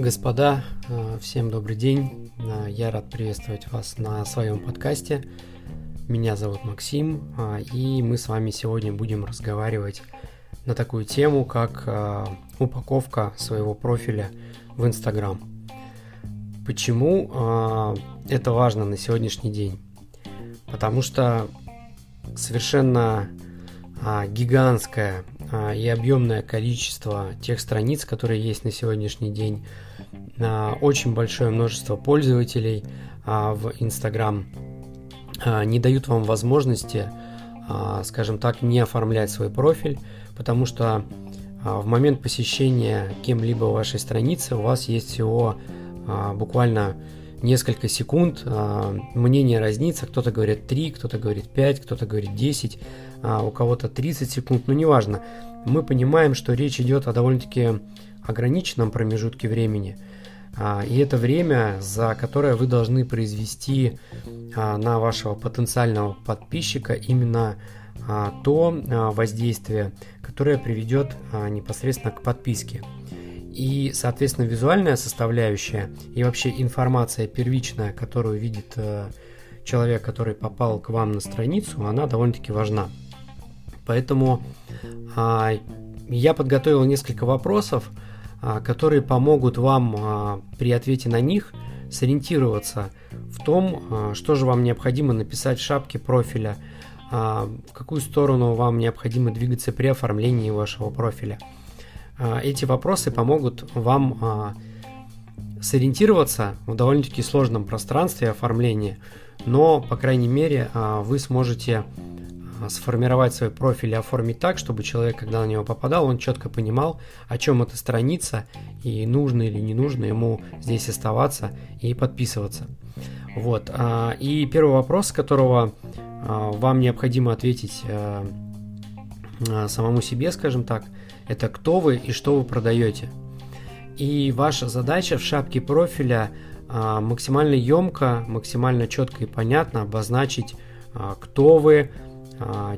Господа, э, всем добрый день. Э, я рад приветствовать вас на своем подкасте. Меня зовут Максим, э, и мы с вами сегодня будем разговаривать на такую тему, как упаковка своего профиля в Инстаграм. Почему это важно на сегодняшний день? Потому что совершенно гигантское и объемное количество тех страниц, которые есть на сегодняшний день, очень большое множество пользователей а, в Instagram а, не дают вам возможности, а, скажем так, не оформлять свой профиль, потому что в момент посещения кем-либо вашей страницы у вас есть всего буквально несколько секунд, мнение разнится, кто-то говорит 3, кто-то говорит 5, кто-то говорит 10, у кого-то 30 секунд, но неважно. Мы понимаем, что речь идет о довольно-таки ограниченном промежутке времени – а, и это время, за которое вы должны произвести а, на вашего потенциального подписчика именно а, то воздействие, которое приведет непосредственно к подписке. И, соответственно, визуальная составляющая и вообще информация первичная, которую видит э, человек, который попал к вам на страницу, она довольно-таки важна. Поэтому я подготовил несколько вопросов, а, которые помогут вам а, при ответе на них сориентироваться в том, а, что же вам необходимо написать в шапке профиля, в какую сторону вам необходимо двигаться при оформлении вашего профиля. Эти вопросы помогут вам сориентироваться в довольно-таки сложном пространстве оформления, но, по крайней мере, вы сможете а, сформировать свой профиль и оформить так, чтобы человек, когда на него попадал, он четко понимал, о чем эта страница и нужно или не нужно ему здесь оставаться и подписываться. Вот. А, и первый вопрос, с которого а, вам необходимо ответить самому себе, скажем так, это кто вы и что вы продаете. И ваша задача в шапке профиля максимально емко, максимально четко и понятно обозначить, кто вы, а,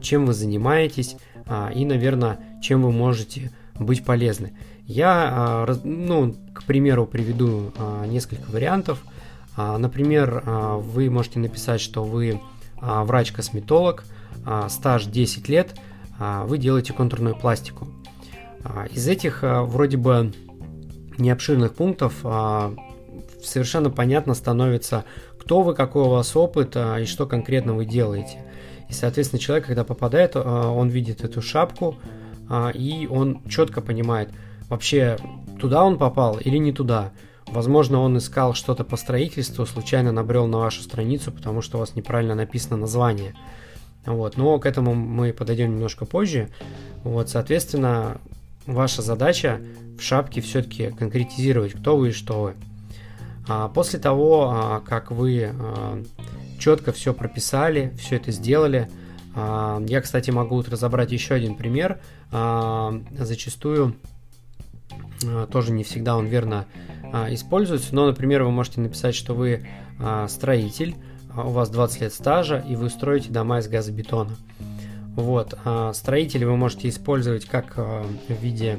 чем вы занимаетесь а, и, наверное, чем вы можете быть полезны. Я, а, ну, к примеру, приведу несколько вариантов. Например, вы можете написать, что вы врач-косметолог, стаж 10 лет, вы делаете контурную пластику. Из этих вроде бы необширных пунктов совершенно понятно становится, кто вы, какой у вас опыт и что конкретно вы делаете. И, соответственно, человек, когда попадает, а, он видит эту шапку, а, и он четко понимает, вообще туда он попал или не туда. Возможно, он искал что-то по строительству, случайно набрел на вашу страницу, потому что у вас неправильно написано название. Вот. Но к этому мы подойдем немножко позже. Вот, соответственно, ваша задача в шапке все-таки конкретизировать, кто вы и что вы. А после того, как вы четко все прописали, все это сделали. А, я, кстати, могу разобрать еще один пример. А, зачастую а, тоже не всегда он верно используется, но, например, вы можете написать, что вы строитель, у вас 20 лет стажа, и вы строите дома из газобетона. Вот. Строители вы можете использовать как в виде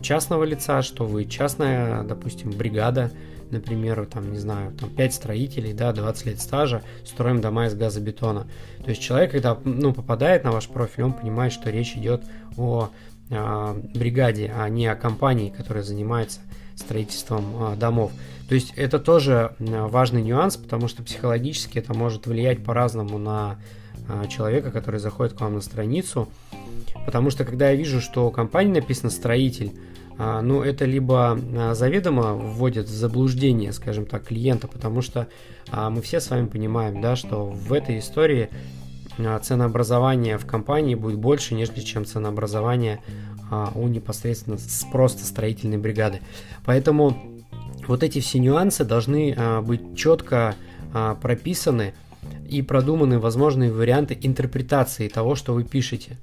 частного лица, что вы частная, допустим, бригада, например, там, не знаю, там 5 строителей, да, 20 лет стажа, строим дома из газобетона. То есть человек, когда ну, попадает на ваш профиль, он понимает, что речь идет о э, бригаде, а не о компании, которая занимается строительством э, домов. То есть это тоже важный нюанс, потому что психологически это может влиять по-разному на человека, который заходит к вам на страницу. Потому что когда я вижу, что у компании написано строитель, а, ну, это либо а, заведомо вводит в заблуждение, скажем так, клиента, потому что а, мы все с вами понимаем, да, что в этой истории ценообразование в компании будет больше, нежели чем ценообразование у непосредственно просто строительной бригады. Поэтому вот эти все нюансы должны быть четко прописаны и продуманы возможные варианты интерпретации того, что вы пишете.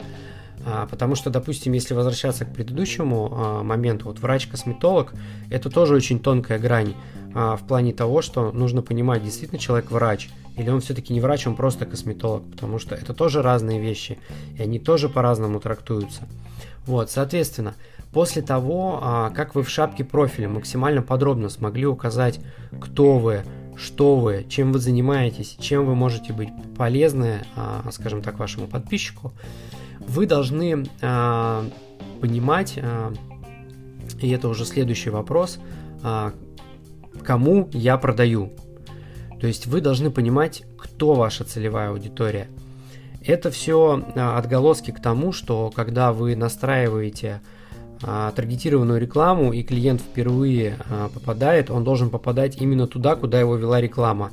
А, потому что, допустим, если возвращаться к предыдущему а, моменту, вот врач-косметолог, это тоже очень тонкая грань а, в плане того, что нужно понимать, действительно человек врач, или он все-таки не врач, он просто косметолог, потому что это тоже разные вещи, и они тоже по-разному трактуются. Вот, соответственно, после того, как вы в шапке профиля максимально подробно смогли указать, кто вы, что вы, чем вы занимаетесь, чем вы можете быть полезны, скажем так, вашему подписчику, вы должны а, понимать, и это уже следующий вопрос, кому я продаю. То есть вы должны понимать, кто ваша целевая аудитория. Это все отголоски к тому, что когда вы настраиваете а, таргетированную рекламу и клиент впервые а, попадает, он должен попадать именно туда, куда его вела реклама.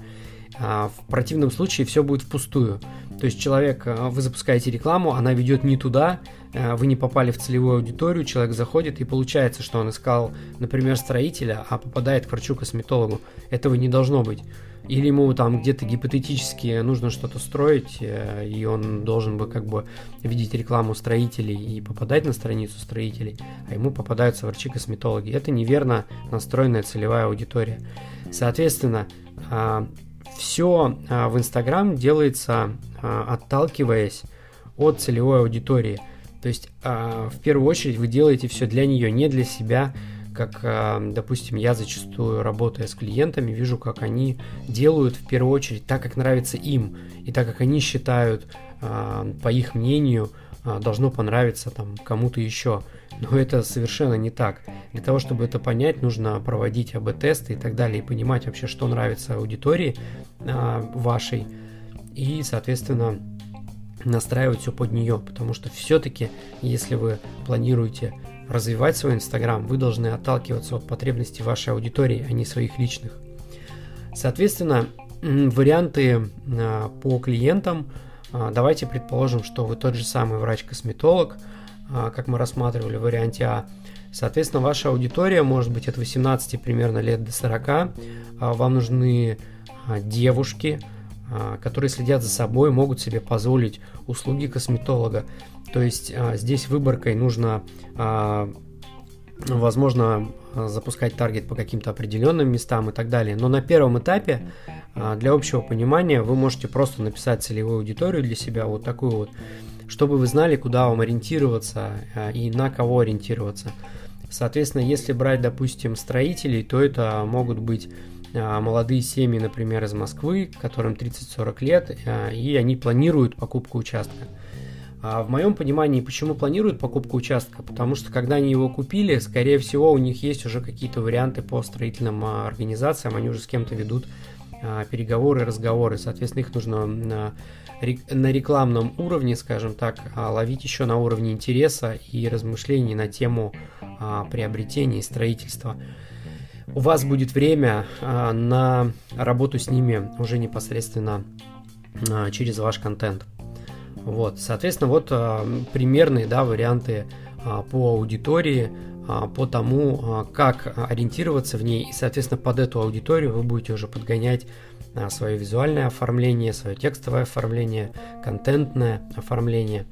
А, в противном случае все будет впустую. То есть человек, вы запускаете рекламу, она ведет не туда, вы не попали в целевую аудиторию, человек заходит и получается, что он искал, например, строителя, а попадает к врачу-косметологу. Этого не должно быть. Или ему там где-то гипотетически нужно что-то строить, э, и он должен бы как бы видеть рекламу строителей и попадать на страницу строителей, а ему попадаются врачи-косметологи. Это неверно настроенная целевая аудитория. Соответственно, а, все а, в Инстаграм делается а, отталкиваясь от целевой аудитории. То есть в первую очередь вы делаете все для нее, не для себя, как, а, допустим, я зачастую, работая с клиентами, вижу, как они делают в первую очередь так, как нравится им, и так, как они считают, а, по их мнению, а, должно понравиться там кому-то еще. Но это совершенно не так. Для того, чтобы это понять, нужно проводить АБ-тесты и так далее, и понимать вообще, что нравится аудитории вашей, и, соответственно, настраивать все под нее, потому что все-таки, если вы планируете развивать свой Инстаграм, вы должны отталкиваться от потребностей вашей аудитории, а не своих личных. Соответственно, варианты а, по клиентам. А, давайте предположим, что вы тот же самый врач-косметолог, а, как мы рассматривали в варианте А. Соответственно, ваша аудитория может быть от 18 примерно лет до 40. Вам нужны девушки, которые следят за собой, могут себе позволить услуги косметолога. То есть а, здесь выборкой нужно, а, возможно, запускать таргет по каким-то определенным местам и так далее. Но на первом этапе а, для общего понимания вы можете просто написать целевую аудиторию для себя, вот такую вот, чтобы вы знали, куда вам ориентироваться и на кого ориентироваться. Соответственно, если брать, допустим, строителей, то это могут быть молодые семьи, например, из Москвы, которым 30-40 лет, и они планируют покупку участка. А в моем понимании, почему планируют покупку участка? Потому что когда они его купили, скорее всего, у них есть уже какие-то варианты по строительным а, организациям, они уже с кем-то ведут а, переговоры, разговоры. Соответственно, их нужно на, на рекламном уровне, скажем так, а, ловить еще на уровне интереса и размышлений на тему приобретения и строительства. У вас будет время на работу с ними уже непосредственно через ваш контент. Вот, соответственно, вот а, примерные да, варианты а, по аудитории, а, по тому, как ориентироваться в ней, и, соответственно, под эту аудиторию вы будете уже подгонять свое визуальное оформление, свое текстовое оформление, контентное оформление.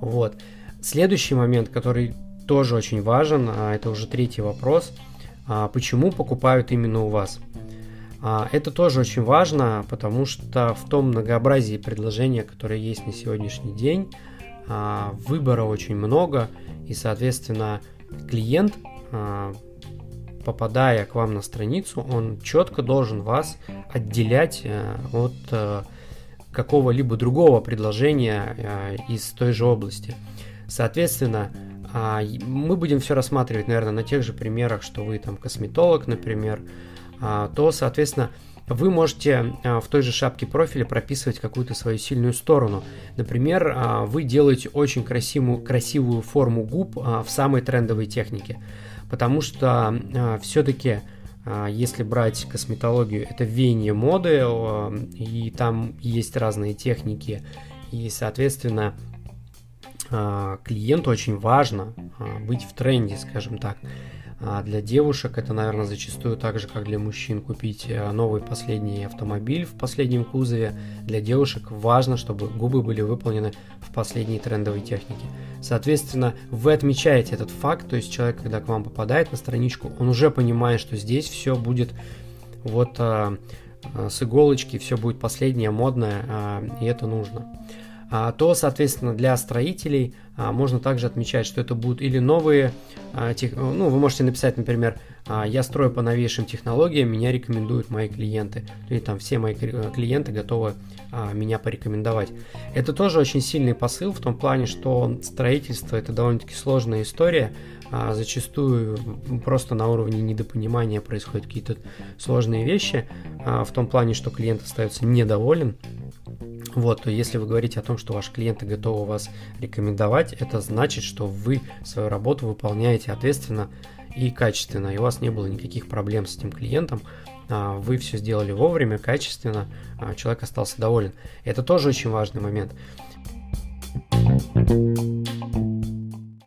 Вот. Следующий момент, который тоже очень важен, это уже третий вопрос, почему покупают именно у вас? А, это тоже очень важно, потому что в том многообразии предложения, которые есть на сегодняшний день, а, выбора очень много, и, соответственно, клиент, а, попадая к вам на страницу, он четко должен вас отделять э, от э, какого-либо другого предложения э, из той же области. Соответственно, мы будем все рассматривать, наверное, на тех же примерах, что вы там косметолог, например, а, то, соответственно, вы можете а, в той же шапке профиля прописывать какую-то свою сильную сторону. Например, а, вы делаете очень красивую, красивую форму губ в самой трендовой технике. Потому что все-таки, если брать косметологию, это веяние моды, и там есть разные техники. И, соответственно, клиенту очень важно быть в тренде, скажем так. А для девушек это, наверное, зачастую так же, как для мужчин, купить новый последний автомобиль в последнем кузове. Для девушек важно, чтобы губы были выполнены в последней трендовой технике. Соответственно, вы отмечаете этот факт, то есть человек, когда к вам попадает на страничку, он уже понимает, что здесь все будет вот а, с иголочки, все будет последнее, модное, и это нужно. То, соответственно, для строителей можно также отмечать, что это будут или новые, ну, вы можете написать, например, я строю по новейшим технологиям, меня рекомендуют мои клиенты, или там все мои клиенты готовы меня порекомендовать. Это тоже очень сильный посыл в том плане, что строительство это довольно-таки сложная история, а зачастую просто на уровне недопонимания происходят какие-то сложные вещи, а, в том плане, что клиент остается недоволен. Вот, то если вы говорите о том, что ваши клиенты готовы вас рекомендовать, это значит, что вы свою работу выполняете ответственно и качественно, и у вас не было никаких проблем с этим клиентом, а, вы все сделали вовремя, качественно, а, человек остался доволен. Это тоже очень важный момент.